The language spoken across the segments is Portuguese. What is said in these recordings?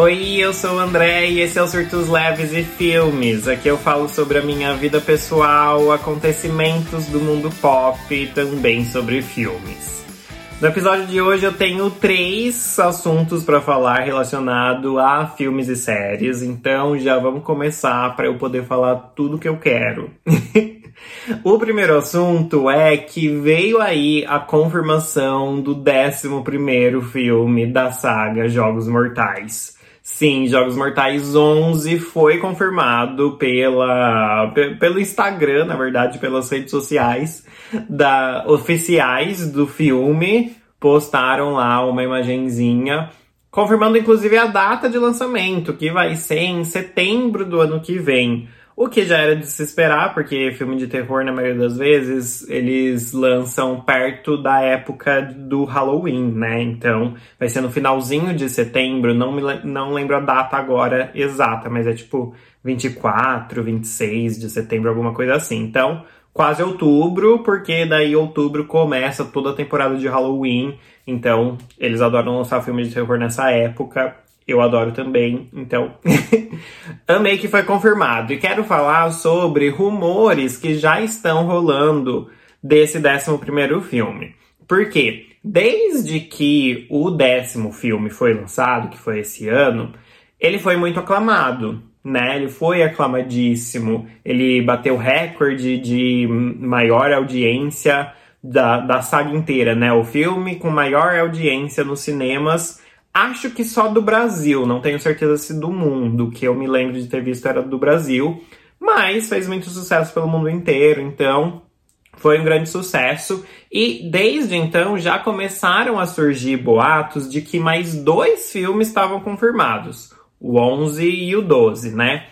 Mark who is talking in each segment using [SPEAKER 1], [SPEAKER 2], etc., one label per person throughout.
[SPEAKER 1] Oi, eu sou o André e esse é o Surtos Leves e Filmes. Aqui eu falo sobre a minha vida pessoal, acontecimentos do mundo pop e também sobre filmes. No episódio de hoje eu tenho três assuntos para falar relacionado a filmes e séries, então já vamos começar para eu poder falar tudo que eu quero. O primeiro assunto é que veio aí a confirmação do 11 filme da saga Jogos Mortais. Sim, Jogos Mortais 11 foi confirmado pela, pelo Instagram, na verdade, pelas redes sociais da, oficiais do filme. Postaram lá uma imagenzinha, confirmando inclusive a data de lançamento, que vai ser em setembro do ano que vem. O que já era de se esperar, porque filme de terror, na maioria das vezes, eles lançam perto da época do Halloween, né? Então, vai ser no finalzinho de setembro, não, me, não lembro a data agora exata, mas é tipo 24, 26 de setembro, alguma coisa assim. Então, quase outubro, porque daí outubro começa toda a temporada de Halloween. Então, eles adoram lançar filmes de terror nessa época eu adoro também, então amei que foi confirmado. E quero falar sobre rumores que já estão rolando desse décimo primeiro filme. Por quê? Desde que o décimo filme foi lançado, que foi esse ano, ele foi muito aclamado, né? Ele foi aclamadíssimo, ele bateu recorde de maior audiência da, da saga inteira, né? O filme com maior audiência nos cinemas Acho que só do Brasil, não tenho certeza se do mundo, que eu me lembro de ter visto era do Brasil, mas fez muito sucesso pelo mundo inteiro, então foi um grande sucesso. E desde então já começaram a surgir boatos de que mais dois filmes estavam confirmados, o 11 e o 12, né?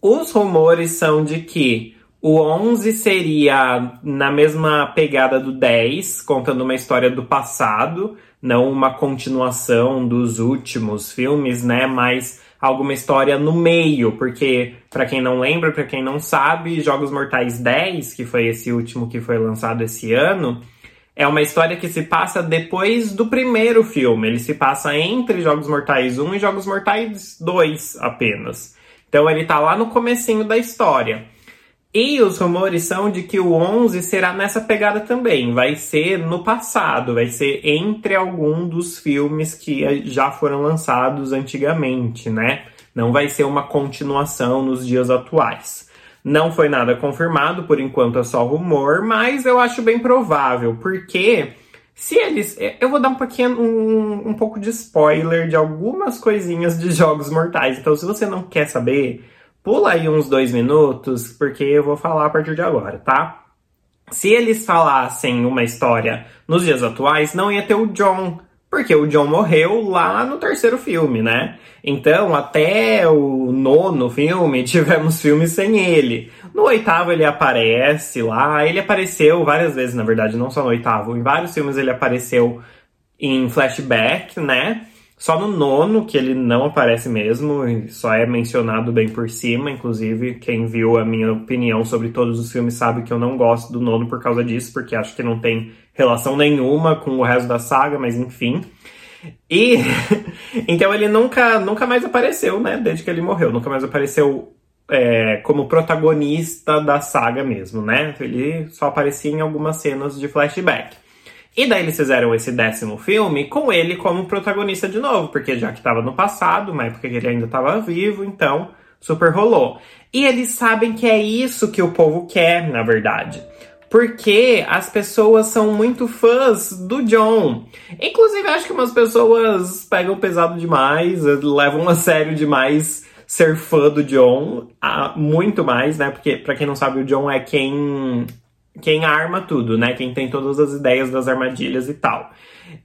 [SPEAKER 1] Os rumores são de que o 11 seria na mesma pegada do 10, contando uma história do passado, não uma continuação dos últimos filmes, né? Mas alguma história no meio, porque para quem não lembra, para quem não sabe, Jogos Mortais 10, que foi esse último que foi lançado esse ano, é uma história que se passa depois do primeiro filme. Ele se passa entre Jogos Mortais 1 e Jogos Mortais 2 apenas. Então ele tá lá no comecinho da história. E os rumores são de que o 11 será nessa pegada também. Vai ser no passado, vai ser entre algum dos filmes que já foram lançados antigamente, né? Não vai ser uma continuação nos dias atuais. Não foi nada confirmado, por enquanto é só rumor, mas eu acho bem provável, porque se eles. Eu vou dar um pouquinho um, um pouco de spoiler de algumas coisinhas de jogos mortais. Então, se você não quer saber, Pula aí uns dois minutos, porque eu vou falar a partir de agora, tá? Se eles falassem uma história nos dias atuais, não ia ter o John, porque o John morreu lá no terceiro filme, né? Então, até o nono filme, tivemos filmes sem ele. No oitavo ele aparece lá, ele apareceu várias vezes, na verdade, não só no oitavo, em vários filmes ele apareceu em flashback, né? Só no nono que ele não aparece mesmo, só é mencionado bem por cima. Inclusive, quem viu a minha opinião sobre todos os filmes sabe que eu não gosto do nono por causa disso, porque acho que não tem relação nenhuma com o resto da saga, mas enfim. E então ele nunca, nunca mais apareceu, né? Desde que ele morreu, nunca mais apareceu é, como protagonista da saga mesmo, né? Ele só aparecia em algumas cenas de flashback. E daí eles fizeram esse décimo filme com ele como protagonista de novo, porque já que estava no passado, uma época que ele ainda estava vivo, então super rolou. E eles sabem que é isso que o povo quer, na verdade. Porque as pessoas são muito fãs do John. Inclusive, acho que umas pessoas pegam pesado demais, levam a sério demais ser fã do John. Ah, muito mais, né? Porque, para quem não sabe, o John é quem quem arma tudo, né? Quem tem todas as ideias das armadilhas e tal.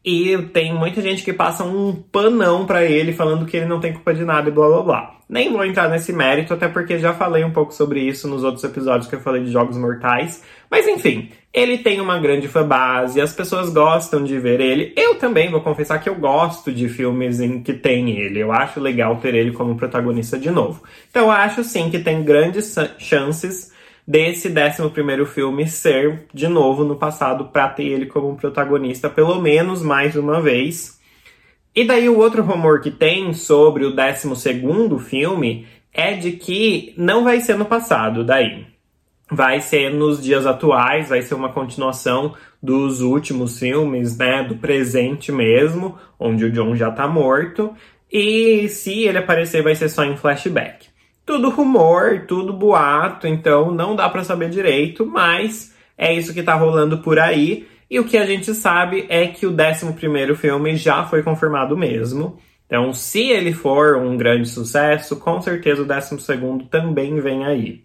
[SPEAKER 1] E tem muita gente que passa um panão para ele falando que ele não tem culpa de nada e blá blá blá. Nem vou entrar nesse mérito, até porque já falei um pouco sobre isso nos outros episódios que eu falei de Jogos Mortais. Mas enfim, ele tem uma grande fanbase, as pessoas gostam de ver ele. Eu também vou confessar que eu gosto de filmes em que tem ele. Eu acho legal ter ele como protagonista de novo. Então eu acho sim que tem grandes chances desse 11 filme ser de novo no passado para ter ele como protagonista, pelo menos mais uma vez. E daí o outro rumor que tem sobre o 12 filme é de que não vai ser no passado, daí. Vai ser nos dias atuais, vai ser uma continuação dos últimos filmes, né, do presente mesmo, onde o John já tá morto. E se ele aparecer, vai ser só em flashback. Tudo rumor, tudo boato, então não dá para saber direito, mas é isso que tá rolando por aí. E o que a gente sabe é que o 11 filme já foi confirmado mesmo. Então, se ele for um grande sucesso, com certeza o 12 também vem aí.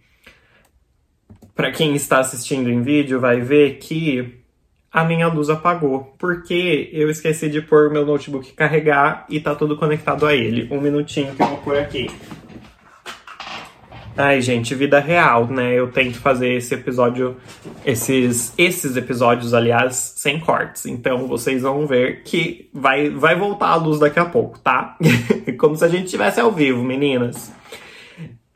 [SPEAKER 1] Para quem está assistindo em vídeo, vai ver que a minha luz apagou, porque eu esqueci de pôr meu notebook carregar e tá tudo conectado a ele. Um minutinho que eu vou pôr aqui. Ai, gente, vida real, né? Eu tento fazer esse episódio, esses, esses episódios, aliás, sem cortes. Então vocês vão ver que vai, vai voltar a luz daqui a pouco, tá? Como se a gente estivesse ao vivo, meninas.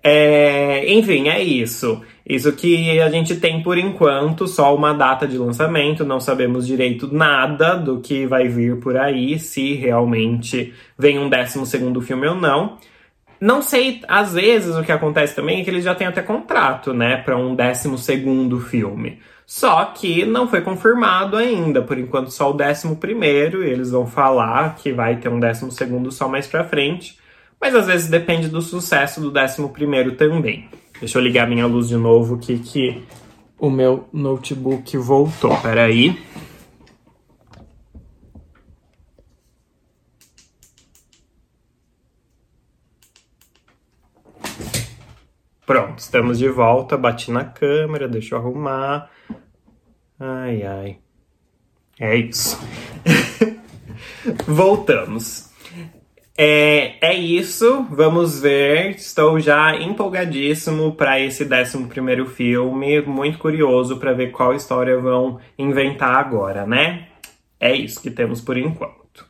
[SPEAKER 1] É, enfim, é isso. Isso que a gente tem por enquanto, só uma data de lançamento, não sabemos direito nada do que vai vir por aí, se realmente vem um décimo segundo filme ou não. Não sei, às vezes o que acontece também é que eles já têm até contrato, né, para um 12 segundo filme. Só que não foi confirmado ainda, por enquanto só o 11 primeiro, eles vão falar que vai ter um 12 segundo só mais pra frente, mas às vezes depende do sucesso do 11 primeiro também. Deixa eu ligar minha luz de novo que que o meu notebook voltou. Peraí. aí. Pronto, estamos de volta. Bati na câmera, deixa eu arrumar. Ai, ai. É isso. Voltamos. É, é isso, vamos ver. Estou já empolgadíssimo para esse 11 filme. Muito curioso para ver qual história vão inventar agora, né? É isso que temos por enquanto.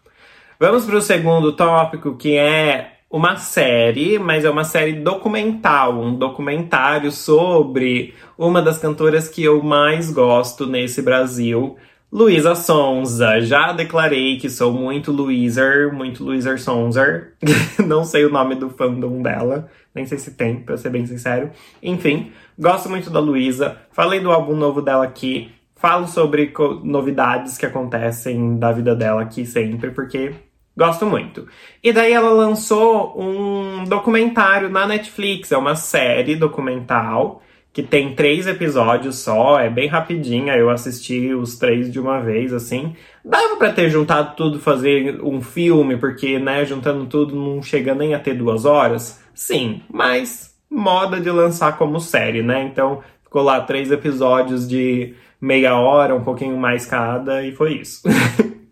[SPEAKER 1] Vamos para o segundo tópico, que é uma série, mas é uma série documental, um documentário sobre uma das cantoras que eu mais gosto nesse Brasil, Luísa Sonza. Já declarei que sou muito Luíser, muito Luíser Sonzer. Não sei o nome do fandom dela, nem sei se tem, pra ser bem sincero. Enfim, gosto muito da Luísa. Falei do álbum novo dela aqui. Falo sobre novidades que acontecem da vida dela aqui sempre, porque Gosto muito. E daí ela lançou um documentário na Netflix, é uma série documental que tem três episódios só, é bem rapidinha, eu assisti os três de uma vez, assim. Dava para ter juntado tudo, fazer um filme, porque, né, juntando tudo não chega nem a ter duas horas. Sim, mas moda de lançar como série, né? Então ficou lá três episódios de meia hora, um pouquinho mais cada, e foi isso.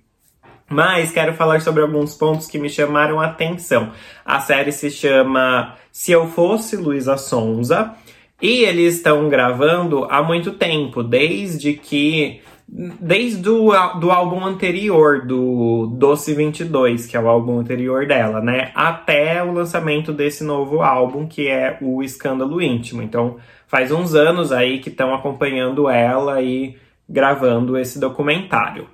[SPEAKER 1] Mas quero falar sobre alguns pontos que me chamaram a atenção. A série se chama Se Eu Fosse Luísa Sonza e eles estão gravando há muito tempo, desde que. Desde o do álbum anterior, do Doce 22, que é o álbum anterior dela, né? Até o lançamento desse novo álbum, que é o Escândalo Íntimo. Então, faz uns anos aí que estão acompanhando ela e gravando esse documentário.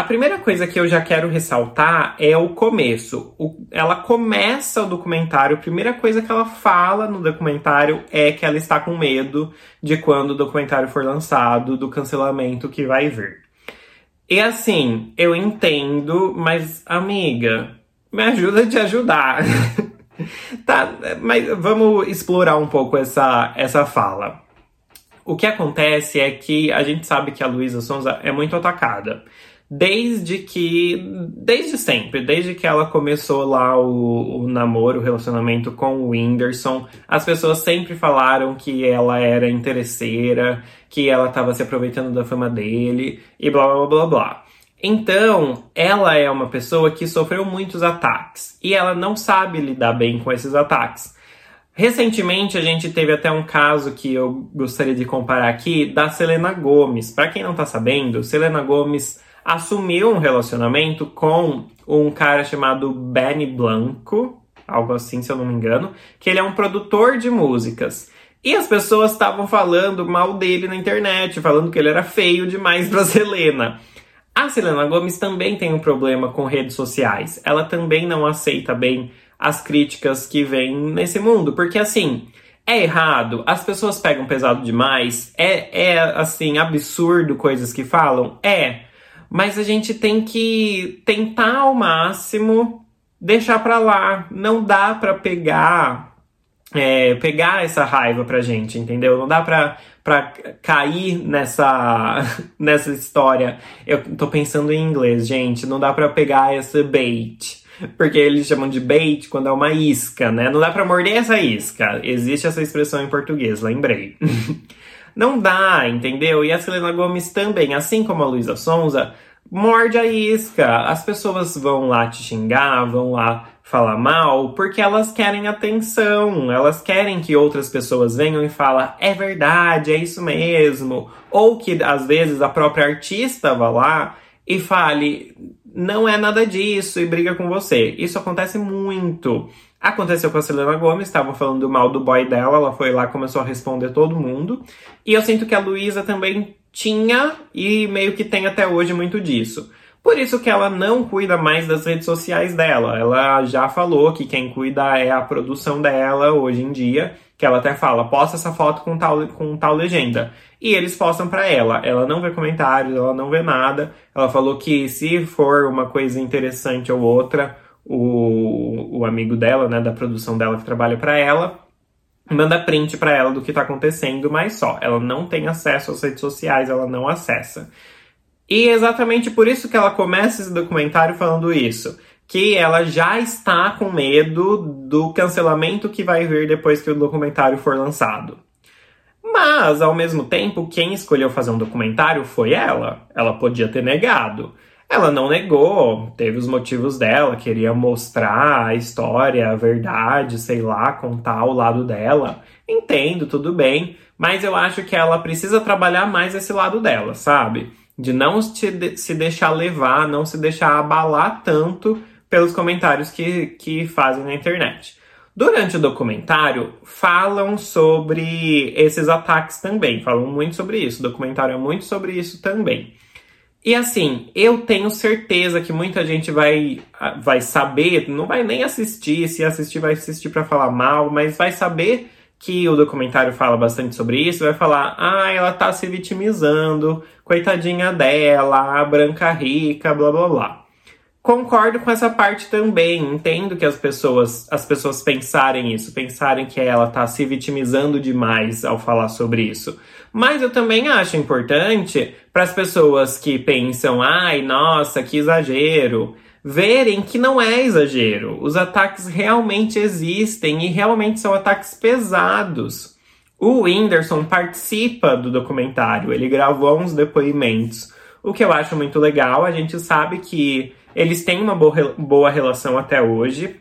[SPEAKER 1] A primeira coisa que eu já quero ressaltar é o começo. O, ela começa o documentário, a primeira coisa que ela fala no documentário é que ela está com medo de quando o documentário for lançado, do cancelamento que vai vir. E assim, eu entendo, mas amiga, me ajuda a te ajudar. tá, mas vamos explorar um pouco essa, essa fala. O que acontece é que a gente sabe que a Luísa Sonza é muito atacada desde que. Desde sempre, desde que ela começou lá o, o, namoro, o relacionamento com o Whindersson, as pessoas sempre falaram que ela era interesseira, que ela estava se aproveitando da fama dele e blá blá blá blá. Então, ela é uma pessoa que sofreu muitos ataques e ela não sabe lidar bem com esses ataques. Recentemente a gente teve até um caso que eu gostaria de comparar aqui da Selena Gomes. Para quem não tá sabendo, Selena Gomes assumiu um relacionamento com um cara chamado Benny Blanco, algo assim, se eu não me engano, que ele é um produtor de músicas. E as pessoas estavam falando mal dele na internet, falando que ele era feio demais pra Selena. A Selena Gomes também tem um problema com redes sociais. Ela também não aceita bem as críticas que vêm nesse mundo, porque assim, é errado, as pessoas pegam pesado demais, é, é assim, absurdo coisas que falam? É. Mas a gente tem que tentar ao máximo deixar pra lá. Não dá pra pegar é, pegar essa raiva pra gente, entendeu? Não dá pra, pra cair nessa, nessa história. Eu tô pensando em inglês, gente. Não dá pra pegar essa bait. Porque eles chamam de bait quando é uma isca, né? Não dá pra morder essa isca. Existe essa expressão em português, lembrei. Não dá, entendeu? E a Selena Gomes também, assim como a Luísa Sonza, morde a isca. As pessoas vão lá te xingar, vão lá falar mal, porque elas querem atenção, elas querem que outras pessoas venham e falem, é verdade, é isso mesmo. Ou que às vezes a própria artista vá lá e fale, não é nada disso e briga com você. Isso acontece muito. Aconteceu com a Selena Gomes, estavam falando mal do boy dela, ela foi lá começou a responder todo mundo. E eu sinto que a Luísa também tinha e meio que tem até hoje muito disso. Por isso que ela não cuida mais das redes sociais dela. Ela já falou que quem cuida é a produção dela hoje em dia, que ela até fala, posta essa foto com tal, com tal legenda. E eles postam para ela. Ela não vê comentários, ela não vê nada. Ela falou que se for uma coisa interessante ou outra, o, o amigo dela, né, da produção dela que trabalha para ela, manda print para ela do que tá acontecendo, mas só. Ela não tem acesso às redes sociais, ela não acessa. E é exatamente por isso que ela começa esse documentário falando isso. Que ela já está com medo do cancelamento que vai vir depois que o documentário for lançado. Mas, ao mesmo tempo, quem escolheu fazer um documentário foi ela. Ela podia ter negado. Ela não negou, teve os motivos dela, queria mostrar a história, a verdade, sei lá, contar o lado dela. Entendo, tudo bem, mas eu acho que ela precisa trabalhar mais esse lado dela, sabe? de não se deixar levar, não se deixar abalar tanto pelos comentários que, que fazem na internet. Durante o documentário, falam sobre esses ataques também, falam muito sobre isso. O documentário é muito sobre isso também. E assim, eu tenho certeza que muita gente vai, vai saber, não vai nem assistir, se assistir, vai assistir para falar mal, mas vai saber que o documentário fala bastante sobre isso, vai falar: ah, ela tá se vitimizando, coitadinha dela, a branca rica, blá blá blá. Concordo com essa parte também, entendo que as pessoas, as pessoas pensarem isso, pensarem que ela tá se vitimizando demais ao falar sobre isso. Mas eu também acho importante para as pessoas que pensam, ai, nossa, que exagero verem que não é exagero. Os ataques realmente existem e realmente são ataques pesados. O Whindersson participa do documentário, ele gravou uns depoimentos, o que eu acho muito legal. A gente sabe que eles têm uma boa relação até hoje.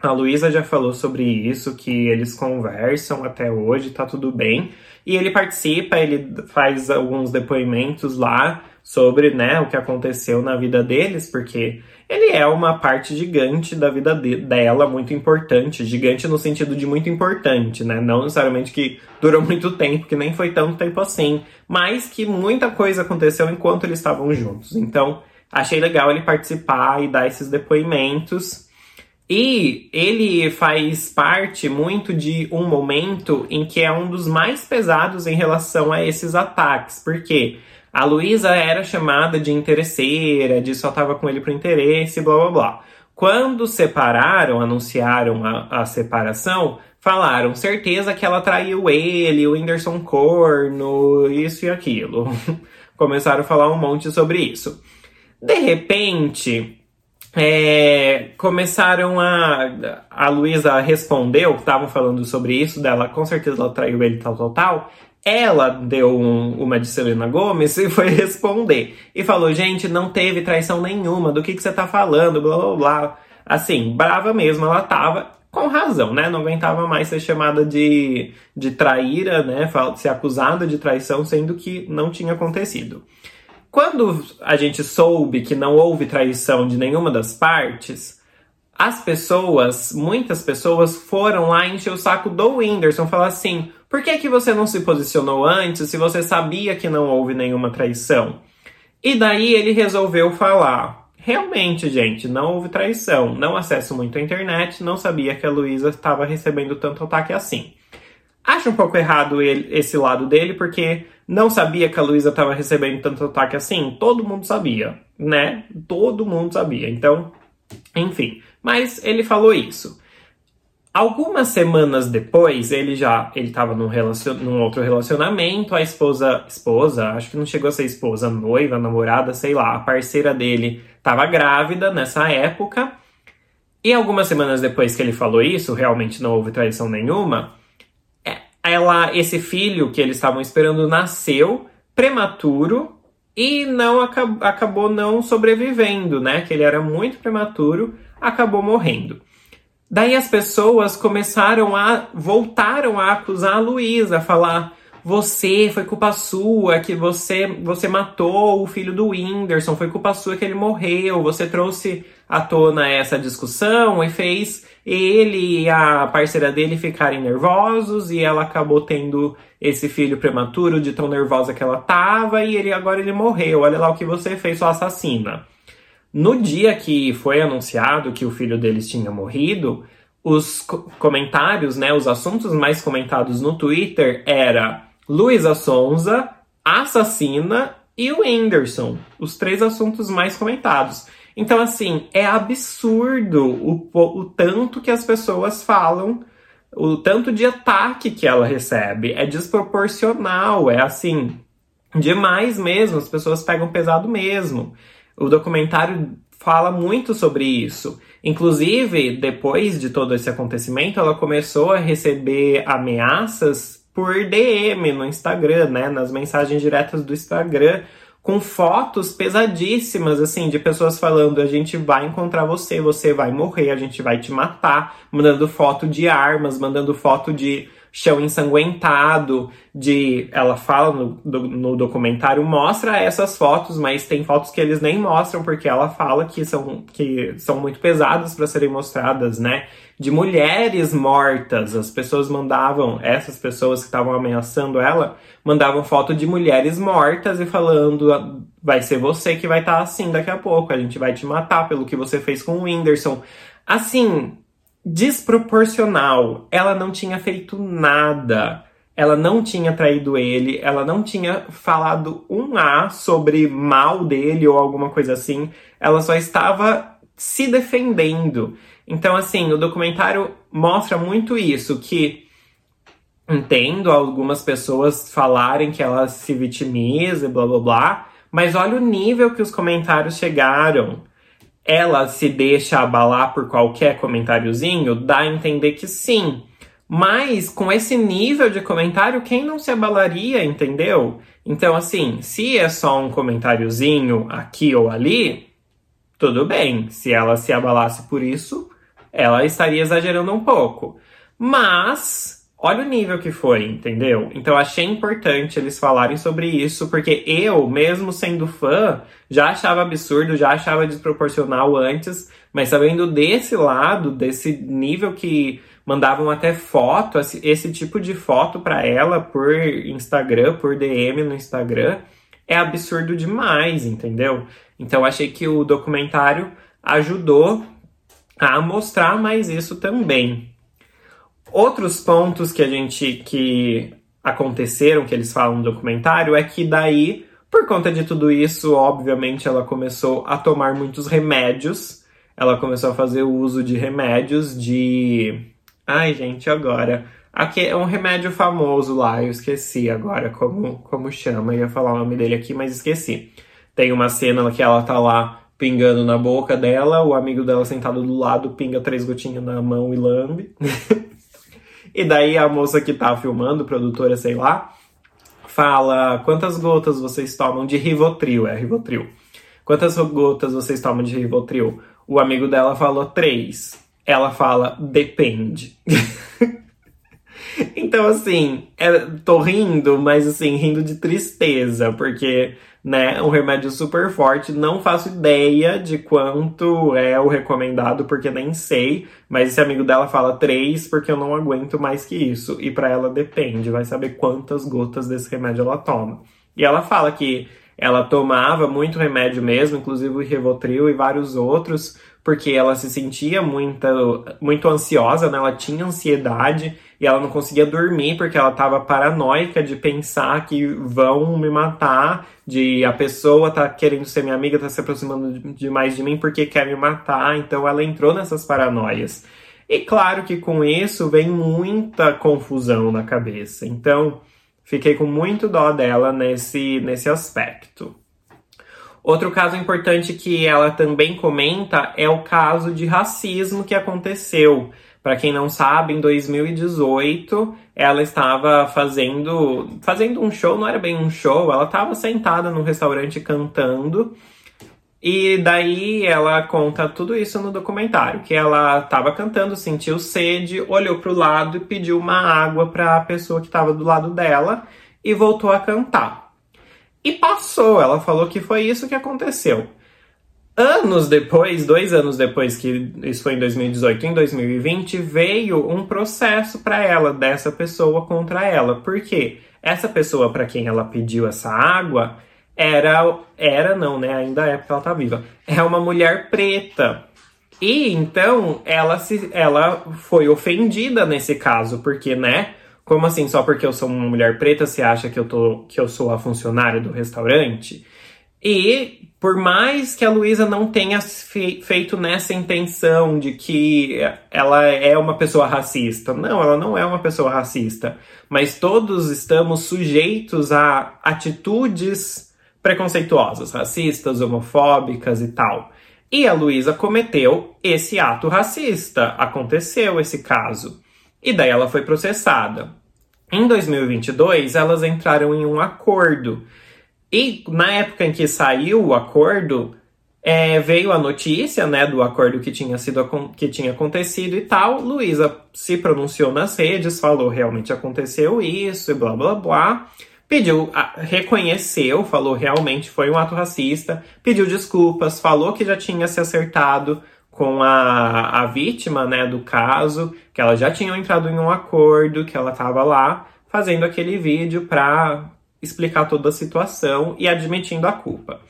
[SPEAKER 1] A Luísa já falou sobre isso, que eles conversam até hoje, tá tudo bem. E ele participa, ele faz alguns depoimentos lá sobre né, o que aconteceu na vida deles, porque ele é uma parte gigante da vida de, dela, muito importante. Gigante no sentido de muito importante, né? Não necessariamente que durou muito tempo, que nem foi tanto tempo assim, mas que muita coisa aconteceu enquanto eles estavam juntos. Então, achei legal ele participar e dar esses depoimentos. E ele faz parte muito de um momento em que é um dos mais pesados em relação a esses ataques. Por quê? A Luísa era chamada de interesseira, de só tava com ele por interesse, blá blá blá. Quando separaram, anunciaram a, a separação, falaram certeza que ela traiu ele, o Whindersson corno, isso e aquilo. Começaram a falar um monte sobre isso. De repente, é, começaram a. A Luísa respondeu, estavam falando sobre isso, dela com certeza ela traiu ele, tal, tal, tal. Ela deu um, uma de Selena Gomes e foi responder. E falou: gente, não teve traição nenhuma, do que, que você tá falando, blá blá blá. Assim, brava mesmo ela tava, com razão, né? Não aguentava mais ser chamada de, de traíra, né? Ser acusada de traição, sendo que não tinha acontecido. Quando a gente soube que não houve traição de nenhuma das partes, as pessoas, muitas pessoas, foram lá encher o saco do Whindersson, falar assim: por que, que você não se posicionou antes se você sabia que não houve nenhuma traição? E daí ele resolveu falar: realmente, gente, não houve traição. Não acesso muito a internet, não sabia que a Luísa estava recebendo tanto ataque assim. Acho um pouco errado ele, esse lado dele, porque não sabia que a Luísa estava recebendo tanto ataque assim. Todo mundo sabia, né? Todo mundo sabia. Então, enfim. Mas ele falou isso. Algumas semanas depois, ele já ele estava num, num outro relacionamento, a esposa, esposa, acho que não chegou a ser esposa, noiva, namorada, sei lá, a parceira dele estava grávida nessa época. E algumas semanas depois que ele falou isso, realmente não houve traição nenhuma, ela, esse filho que eles estavam esperando nasceu prematuro e não acabou não sobrevivendo, né? Que ele era muito prematuro, acabou morrendo. Daí as pessoas começaram a voltaram a acusar a Luísa, falar: "Você foi culpa sua que você você matou o filho do Whindersson, foi culpa sua que ele morreu, você trouxe à tona essa discussão e fez ele e a parceira dele ficarem nervosos e ela acabou tendo esse filho prematuro de tão nervosa que ela tava e ele agora ele morreu. Olha lá o que você fez, sua assassina." No dia que foi anunciado que o filho deles tinha morrido, os comentários, né, os assuntos mais comentados no Twitter era Luísa Sonza, assassina e o Whindersson, os três assuntos mais comentados. Então, assim, é absurdo o, o tanto que as pessoas falam, o tanto de ataque que ela recebe. É desproporcional, é assim, demais mesmo. As pessoas pegam pesado mesmo. O documentário fala muito sobre isso. Inclusive, depois de todo esse acontecimento, ela começou a receber ameaças por DM no Instagram, né? Nas mensagens diretas do Instagram, com fotos pesadíssimas, assim, de pessoas falando: a gente vai encontrar você, você vai morrer, a gente vai te matar, mandando foto de armas, mandando foto de chão ensanguentado, de. Ela fala no, do, no documentário, mostra essas fotos, mas tem fotos que eles nem mostram, porque ela fala que são, que são muito pesadas para serem mostradas, né? De mulheres mortas. As pessoas mandavam, essas pessoas que estavam ameaçando ela, mandavam foto de mulheres mortas e falando: vai ser você que vai estar tá assim daqui a pouco, a gente vai te matar pelo que você fez com o Whindersson. Assim, desproporcional. Ela não tinha feito nada. Ela não tinha traído ele, ela não tinha falado um A sobre mal dele ou alguma coisa assim. Ela só estava se defendendo. Então, assim, o documentário mostra muito isso, que entendo algumas pessoas falarem que ela se vitimiza e blá blá blá, mas olha o nível que os comentários chegaram ela se deixa abalar por qualquer comentáriozinho, dá a entender que sim. Mas com esse nível de comentário, quem não se abalaria, entendeu? Então, assim, se é só um comentáriozinho aqui ou ali, tudo bem. Se ela se abalasse por isso, ela estaria exagerando um pouco. Mas Olha o nível que foi, entendeu? Então achei importante eles falarem sobre isso, porque eu, mesmo sendo fã, já achava absurdo, já achava desproporcional antes, mas sabendo desse lado, desse nível que mandavam até foto, esse tipo de foto para ela por Instagram, por DM no Instagram, é absurdo demais, entendeu? Então achei que o documentário ajudou a mostrar mais isso também. Outros pontos que a gente que aconteceram, que eles falam no documentário, é que daí, por conta de tudo isso, obviamente ela começou a tomar muitos remédios. Ela começou a fazer o uso de remédios de. Ai, gente, agora. Aqui é um remédio famoso lá, eu esqueci agora como, como chama. Eu ia falar o nome dele aqui, mas esqueci. Tem uma cena que ela tá lá pingando na boca dela, o amigo dela sentado do lado pinga três gotinhas na mão e lambe. E daí a moça que tá filmando, produtora, sei lá, fala quantas gotas vocês tomam de Rivotril, é Rivotril. Quantas gotas vocês tomam de Rivotril? O amigo dela falou três. Ela fala depende. então assim, é, tô rindo, mas assim, rindo de tristeza, porque né? Um remédio super forte. Não faço ideia de quanto é o recomendado, porque nem sei. Mas esse amigo dela fala três, porque eu não aguento mais que isso. E para ela depende, vai saber quantas gotas desse remédio ela toma. E ela fala que ela tomava muito remédio mesmo, inclusive o Rivotril e vários outros, porque ela se sentia muito, muito ansiosa, né? Ela tinha ansiedade e ela não conseguia dormir porque ela estava paranoica de pensar que vão me matar, de a pessoa tá querendo ser minha amiga, tá se aproximando demais de mim porque quer me matar. Então ela entrou nessas paranoias. E claro que com isso vem muita confusão na cabeça. Então, fiquei com muito dó dela nesse, nesse aspecto. Outro caso importante que ela também comenta é o caso de racismo que aconteceu. Para quem não sabe, em 2018 ela estava fazendo fazendo um show, não era bem um show, ela estava sentada num restaurante cantando. E daí ela conta tudo isso no documentário, que ela estava cantando, sentiu sede, olhou para o lado e pediu uma água para a pessoa que estava do lado dela e voltou a cantar. E passou, ela falou que foi isso que aconteceu. Anos depois, dois anos depois, que isso foi em 2018, em 2020, veio um processo para ela, dessa pessoa contra ela. Por quê? Essa pessoa para quem ela pediu essa água era, era não, né? Ainda é porque ela tá viva. É uma mulher preta. E então ela se, ela foi ofendida nesse caso, porque, né? Como assim, só porque eu sou uma mulher preta, você acha que eu, tô, que eu sou a funcionária do restaurante? E por mais que a Luísa não tenha fe feito nessa intenção de que ela é uma pessoa racista, não, ela não é uma pessoa racista, mas todos estamos sujeitos a atitudes preconceituosas, racistas, homofóbicas e tal. E a Luísa cometeu esse ato racista, aconteceu esse caso. E daí ela foi processada. Em 2022, elas entraram em um acordo e na época em que saiu o acordo, é, veio a notícia né, do acordo que tinha sido que tinha acontecido e tal. Luísa se pronunciou nas redes, falou realmente aconteceu isso e blá blá blá. Pediu, reconheceu, falou realmente foi um ato racista, pediu desculpas, falou que já tinha se acertado com a, a vítima né, do caso, que ela já tinha entrado em um acordo, que ela estava lá fazendo aquele vídeo para explicar toda a situação e admitindo a culpa.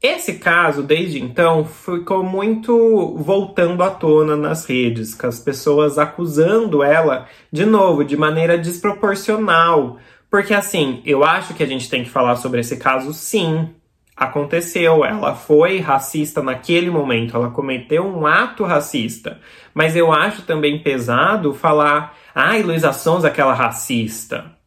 [SPEAKER 1] Esse caso, desde então, ficou muito voltando à tona nas redes, com as pessoas acusando ela, de novo, de maneira desproporcional. Porque, assim, eu acho que a gente tem que falar sobre esse caso, sim. Aconteceu, ela foi racista naquele momento, ela cometeu um ato racista. Mas eu acho também pesado falar, ai, Luísa Sons, aquela racista.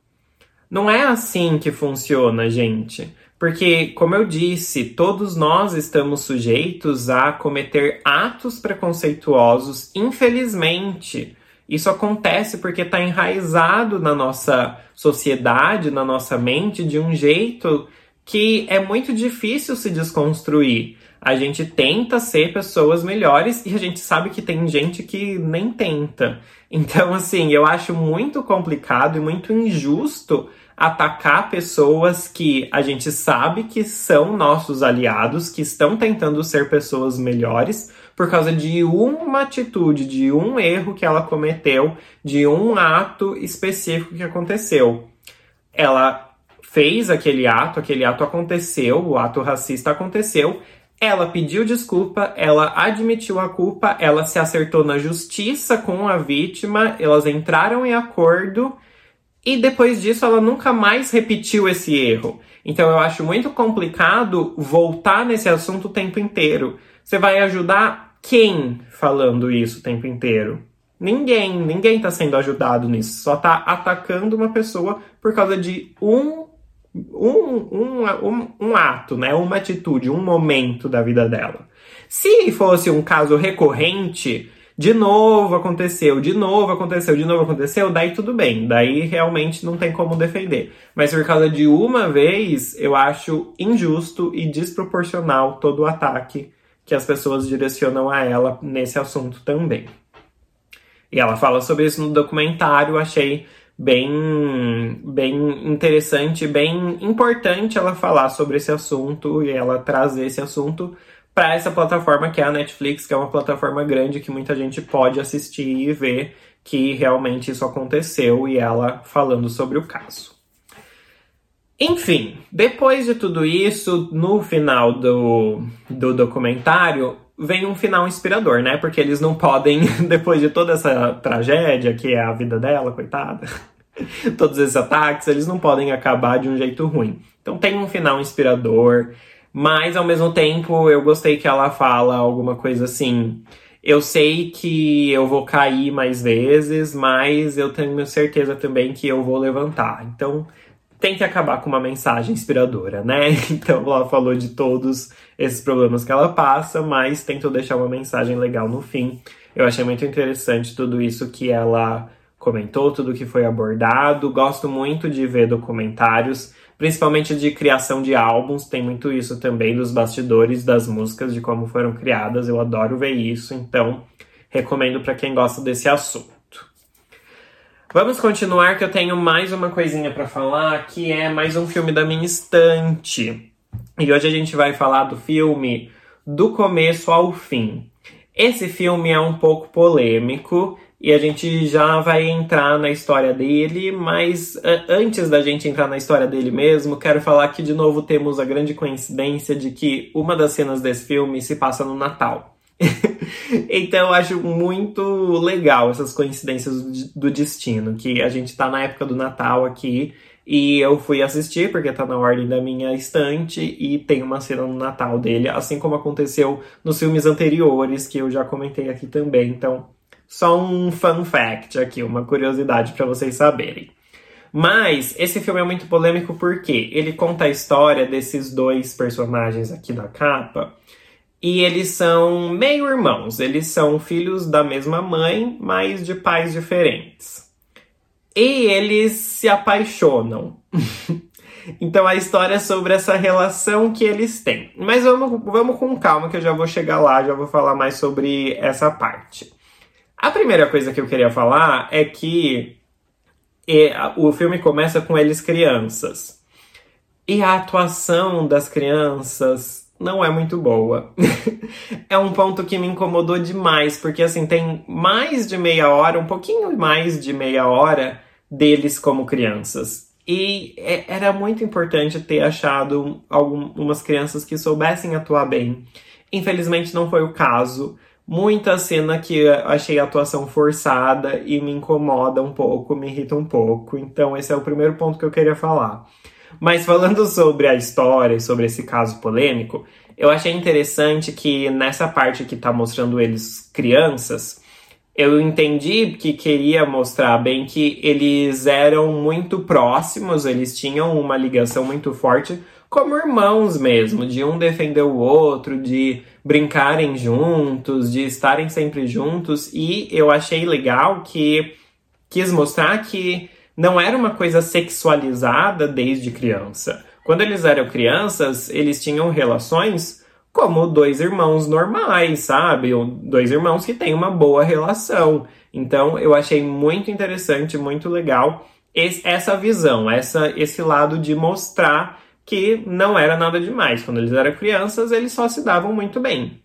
[SPEAKER 1] Não é assim que funciona, gente. Porque, como eu disse, todos nós estamos sujeitos a cometer atos preconceituosos, infelizmente. Isso acontece porque está enraizado na nossa sociedade, na nossa mente, de um jeito que é muito difícil se desconstruir. A gente tenta ser pessoas melhores e a gente sabe que tem gente que nem tenta. Então, assim, eu acho muito complicado e muito injusto atacar pessoas que a gente sabe que são nossos aliados, que estão tentando ser pessoas melhores, por causa de uma atitude, de um erro que ela cometeu, de um ato específico que aconteceu. Ela fez aquele ato, aquele ato aconteceu, o ato racista aconteceu, ela pediu desculpa, ela admitiu a culpa, ela se acertou na justiça com a vítima, elas entraram em acordo e depois disso, ela nunca mais repetiu esse erro. Então, eu acho muito complicado voltar nesse assunto o tempo inteiro. Você vai ajudar quem falando isso o tempo inteiro? Ninguém, ninguém está sendo ajudado nisso. Só está atacando uma pessoa por causa de um, um, um, um, um ato, né? uma atitude, um momento da vida dela. Se fosse um caso recorrente, de novo aconteceu, de novo aconteceu, de novo aconteceu, daí tudo bem, daí realmente não tem como defender. Mas por causa de uma vez, eu acho injusto e desproporcional todo o ataque que as pessoas direcionam a ela nesse assunto também. E ela fala sobre isso no documentário, achei bem, bem interessante, bem importante ela falar sobre esse assunto e ela trazer esse assunto para essa plataforma que é a Netflix, que é uma plataforma grande que muita gente pode assistir e ver que realmente isso aconteceu e ela falando sobre o caso. Enfim, depois de tudo isso, no final do, do documentário, vem um final inspirador, né? Porque eles não podem, depois de toda essa tragédia que é a vida dela, coitada, todos esses ataques, eles não podem acabar de um jeito ruim. Então tem um final inspirador, mas ao mesmo tempo eu gostei que ela fala alguma coisa assim. Eu sei que eu vou cair mais vezes, mas eu tenho certeza também que eu vou levantar. Então tem que acabar com uma mensagem inspiradora, né? Então ela falou de todos esses problemas que ela passa, mas tentou deixar uma mensagem legal no fim. Eu achei muito interessante tudo isso que ela comentou, tudo que foi abordado. Gosto muito de ver documentários, principalmente de criação de álbuns, tem muito isso também dos bastidores das músicas, de como foram criadas. Eu adoro ver isso, então recomendo para quem gosta desse assunto. Vamos continuar que eu tenho mais uma coisinha para falar, que é mais um filme da minha estante. E hoje a gente vai falar do filme do começo ao fim. Esse filme é um pouco polêmico e a gente já vai entrar na história dele, mas antes da gente entrar na história dele mesmo, quero falar que de novo temos a grande coincidência de que uma das cenas desse filme se passa no Natal. então eu acho muito legal essas coincidências do destino, que a gente tá na época do Natal aqui e eu fui assistir porque tá na ordem da minha estante e tem uma cena no Natal dele, assim como aconteceu nos filmes anteriores que eu já comentei aqui também. Então, só um fun fact aqui, uma curiosidade para vocês saberem. Mas esse filme é muito polêmico porque ele conta a história desses dois personagens aqui da capa e eles são meio irmãos, eles são filhos da mesma mãe, mas de pais diferentes. E eles se apaixonam. então a história é sobre essa relação que eles têm. Mas vamos, vamos com calma que eu já vou chegar lá, já vou falar mais sobre essa parte. A primeira coisa que eu queria falar é que o filme começa com eles crianças. E a atuação das crianças não é muito boa. é um ponto que me incomodou demais, porque assim, tem mais de meia hora, um pouquinho mais de meia hora deles como crianças. E é, era muito importante ter achado algumas crianças que soubessem atuar bem. Infelizmente não foi o caso. Muita cena que achei a atuação forçada e me incomoda um pouco, me irrita um pouco. Então, esse é o primeiro ponto que eu queria falar. Mas falando sobre a história e sobre esse caso polêmico, eu achei interessante que nessa parte que tá mostrando eles crianças, eu entendi que queria mostrar bem que eles eram muito próximos, eles tinham uma ligação muito forte, como irmãos mesmo, de um defender o outro, de brincarem juntos, de estarem sempre juntos, e eu achei legal que quis mostrar que não era uma coisa sexualizada desde criança. Quando eles eram crianças, eles tinham relações como dois irmãos normais, sabe? Dois irmãos que têm uma boa relação. Então, eu achei muito interessante, muito legal essa visão, essa, esse lado de mostrar que não era nada demais. Quando eles eram crianças, eles só se davam muito bem.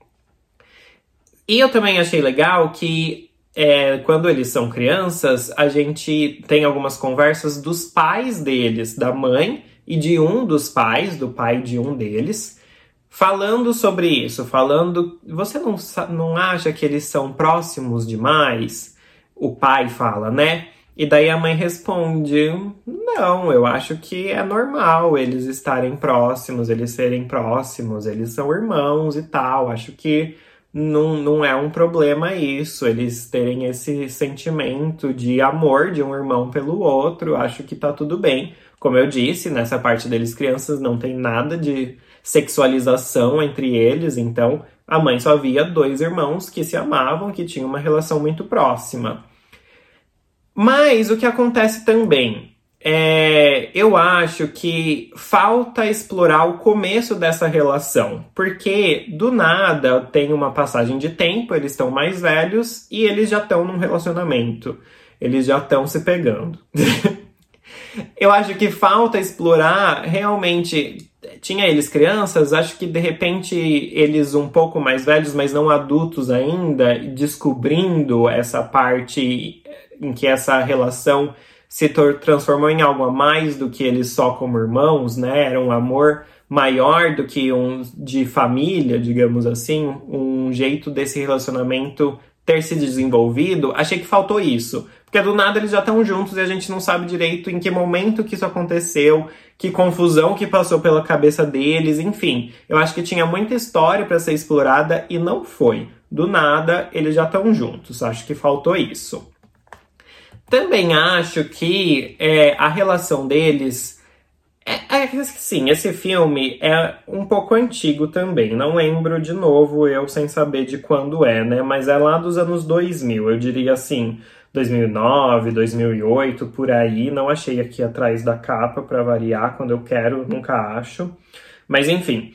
[SPEAKER 1] E eu também achei legal que é, quando eles são crianças, a gente tem algumas conversas dos pais deles, da mãe e de um dos pais, do pai de um deles, falando sobre isso, falando. Você não, não acha que eles são próximos demais? O pai fala, né? E daí a mãe responde: Não, eu acho que é normal eles estarem próximos, eles serem próximos, eles são irmãos e tal. Acho que não, não é um problema isso, eles terem esse sentimento de amor de um irmão pelo outro, acho que tá tudo bem. Como eu disse, nessa parte deles crianças não tem nada de sexualização entre eles, então a mãe só via dois irmãos que se amavam, que tinham uma relação muito próxima. Mas o que acontece também é, eu acho que falta explorar o começo dessa relação, porque do nada tem uma passagem de tempo, eles estão mais velhos e eles já estão num relacionamento, eles já estão se pegando. eu acho que falta explorar realmente. Tinha eles crianças, acho que de repente eles um pouco mais velhos, mas não adultos ainda, descobrindo essa parte em que essa relação se transformou em algo a mais do que eles só como irmãos, né? Era um amor maior do que um de família, digamos assim, um jeito desse relacionamento ter se desenvolvido, achei que faltou isso. Porque do nada eles já estão juntos e a gente não sabe direito em que momento que isso aconteceu, que confusão que passou pela cabeça deles, enfim. Eu acho que tinha muita história para ser explorada e não foi. Do nada eles já estão juntos. Acho que faltou isso. Também acho que é, a relação deles é, é sim, esse filme é um pouco antigo também. Não lembro de novo, eu sem saber de quando é, né? Mas é lá dos anos 2000, eu diria assim, 2009, 2008, por aí. Não achei aqui atrás da capa para variar, quando eu quero, nunca acho. Mas enfim.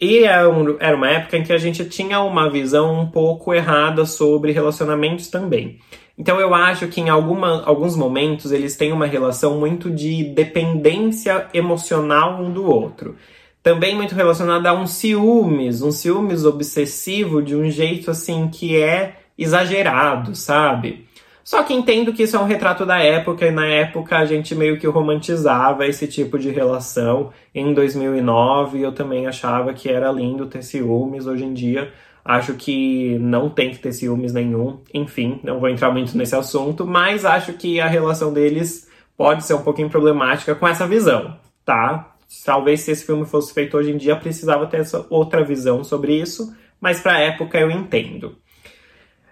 [SPEAKER 1] E é era uma época em que a gente tinha uma visão um pouco errada sobre relacionamentos também. Então eu acho que em alguma, alguns momentos eles têm uma relação muito de dependência emocional um do outro. Também muito relacionada a um ciúmes, um ciúmes obsessivo de um jeito assim que é exagerado, sabe? Só que entendo que isso é um retrato da época e na época a gente meio que romantizava esse tipo de relação. Em 2009 eu também achava que era lindo ter ciúmes. Hoje em dia Acho que não tem que ter ciúmes nenhum. Enfim, não vou entrar muito nesse assunto, mas acho que a relação deles pode ser um pouquinho problemática com essa visão, tá? Talvez se esse filme fosse feito hoje em dia precisava ter essa outra visão sobre isso, mas para época eu entendo.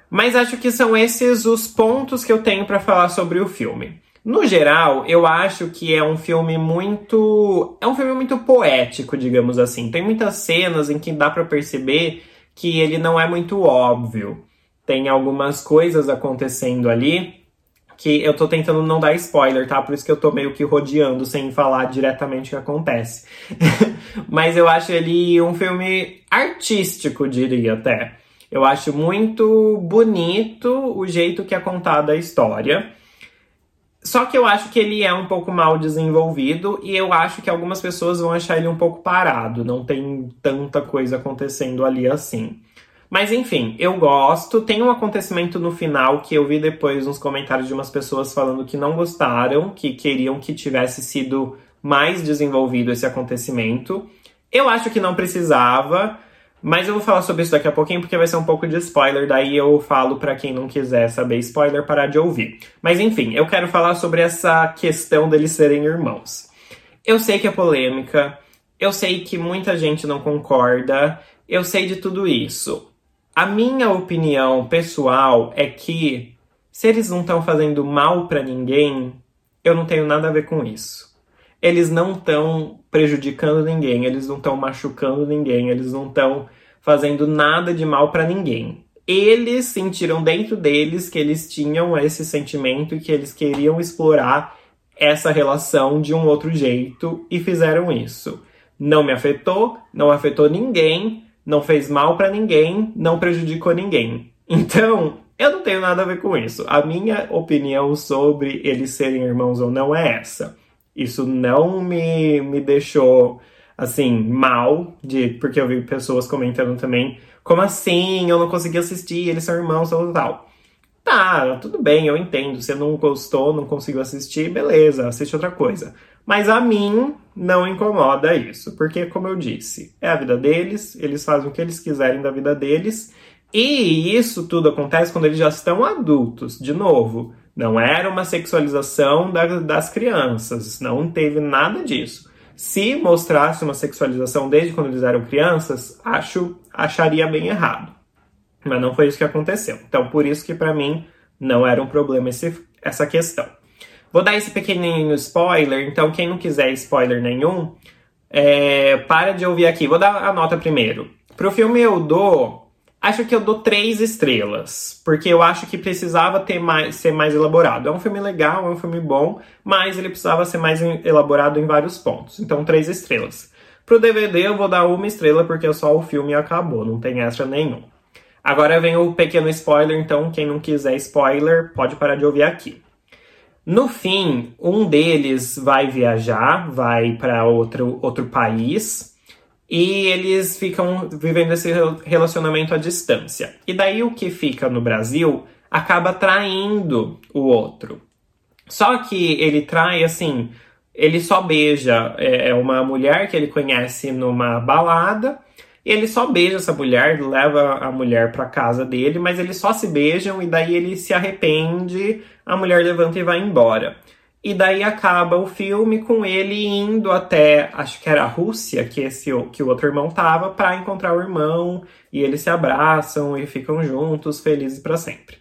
[SPEAKER 1] Mas acho que são esses os pontos que eu tenho para falar sobre o filme. No geral, eu acho que é um filme muito. É um filme muito poético, digamos assim. Tem muitas cenas em que dá para perceber que ele não é muito óbvio. Tem algumas coisas acontecendo ali que eu tô tentando não dar spoiler, tá? Por isso que eu tô meio que rodeando sem falar diretamente o que acontece. Mas eu acho ele um filme artístico, diria até. Eu acho muito bonito o jeito que é contada a história. Só que eu acho que ele é um pouco mal desenvolvido e eu acho que algumas pessoas vão achar ele um pouco parado, não tem tanta coisa acontecendo ali assim. Mas enfim, eu gosto. Tem um acontecimento no final que eu vi depois nos comentários de umas pessoas falando que não gostaram, que queriam que tivesse sido mais desenvolvido esse acontecimento. Eu acho que não precisava. Mas eu vou falar sobre isso daqui a pouquinho porque vai ser um pouco de spoiler, daí eu falo para quem não quiser saber spoiler parar de ouvir. Mas enfim, eu quero falar sobre essa questão deles serem irmãos. Eu sei que é polêmica, eu sei que muita gente não concorda, eu sei de tudo isso. A minha opinião pessoal é que se eles não estão fazendo mal para ninguém, eu não tenho nada a ver com isso eles não estão prejudicando ninguém, eles não estão machucando ninguém, eles não estão fazendo nada de mal para ninguém. Eles sentiram dentro deles que eles tinham esse sentimento e que eles queriam explorar essa relação de um outro jeito e fizeram isso. Não me afetou, não afetou ninguém, não fez mal para ninguém, não prejudicou ninguém. Então, eu não tenho nada a ver com isso. A minha opinião sobre eles serem irmãos ou não é essa. Isso não me, me deixou assim, mal, de, porque eu vi pessoas comentando também, como assim? Eu não consegui assistir, eles são irmãos, tal, tal. Tá, tudo bem, eu entendo. Você não gostou, não conseguiu assistir, beleza, assiste outra coisa. Mas a mim não incomoda isso, porque, como eu disse, é a vida deles, eles fazem o que eles quiserem da vida deles, e isso tudo acontece quando eles já estão adultos. De novo, não era uma sexualização da, das crianças, não teve nada disso. Se mostrasse uma sexualização desde quando eles eram crianças, acho acharia bem errado. Mas não foi isso que aconteceu. Então, por isso que para mim não era um problema esse, essa questão. Vou dar esse pequenininho spoiler, então quem não quiser spoiler nenhum, é, para de ouvir aqui. Vou dar a nota primeiro. Pro filme eu dou Acho que eu dou três estrelas, porque eu acho que precisava ter mais, ser mais elaborado. É um filme legal, é um filme bom, mas ele precisava ser mais elaborado em vários pontos. Então, três estrelas. Pro DVD eu vou dar uma estrela, porque só o filme acabou, não tem extra nenhum. Agora vem o pequeno spoiler, então quem não quiser spoiler pode parar de ouvir aqui. No fim, um deles vai viajar, vai para outro, outro país, e eles ficam vivendo esse relacionamento à distância. E daí o que fica no Brasil acaba traindo o outro. Só que ele trai assim, ele só beija é, é uma mulher que ele conhece numa balada. E ele só beija essa mulher, leva a mulher para casa dele, mas eles só se beijam e daí ele se arrepende, a mulher levanta e vai embora. E daí acaba o filme com ele indo até, acho que era a Rússia, que esse que o outro irmão tava, para encontrar o irmão, e eles se abraçam e ficam juntos, felizes para sempre.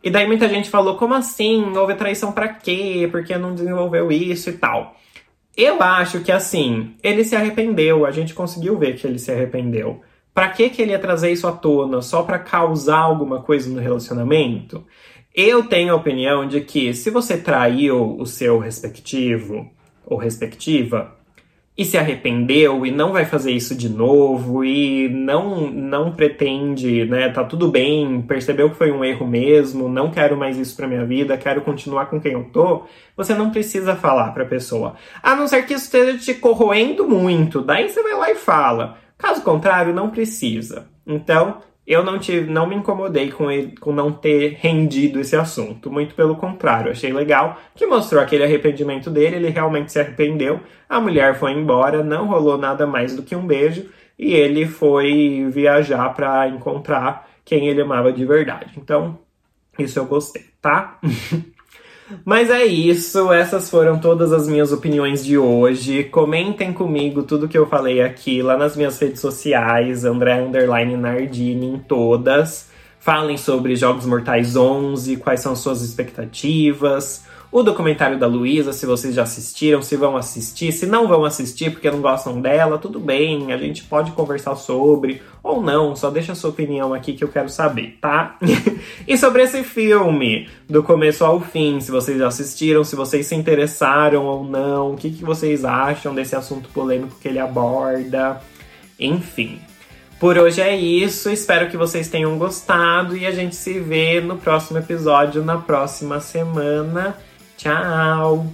[SPEAKER 1] E daí muita gente falou: "Como assim? Houve traição para quê? Por que não desenvolveu isso e tal?" Eu acho que assim, ele se arrependeu, a gente conseguiu ver que ele se arrependeu. Para que que ele ia trazer isso à tona só para causar alguma coisa no relacionamento? Eu tenho a opinião de que se você traiu o seu respectivo ou respectiva e se arrependeu e não vai fazer isso de novo e não não pretende, né, tá tudo bem, percebeu que foi um erro mesmo, não quero mais isso para minha vida, quero continuar com quem eu tô, você não precisa falar para pessoa. A não ser que isso esteja te corroendo muito, daí você vai lá e fala. Caso contrário, não precisa. Então, eu não, tive, não me incomodei com, ele, com não ter rendido esse assunto. Muito pelo contrário, achei legal que mostrou aquele arrependimento dele, ele realmente se arrependeu. A mulher foi embora, não rolou nada mais do que um beijo e ele foi viajar para encontrar quem ele amava de verdade. Então, isso eu gostei, tá? Mas é isso, essas foram todas as minhas opiniões de hoje. Comentem comigo tudo que eu falei aqui lá nas minhas redes sociais, André Underline Nardini em todas. Falem sobre Jogos Mortais 11, quais são suas expectativas o documentário da Luísa, se vocês já assistiram, se vão assistir, se não vão assistir porque não gostam dela, tudo bem, a gente pode conversar sobre, ou não, só deixa a sua opinião aqui que eu quero saber, tá? e sobre esse filme, do começo ao fim, se vocês já assistiram, se vocês se interessaram ou não, o que, que vocês acham desse assunto polêmico que ele aborda, enfim. Por hoje é isso, espero que vocês tenham gostado e a gente se vê no próximo episódio na próxima semana. Tchau!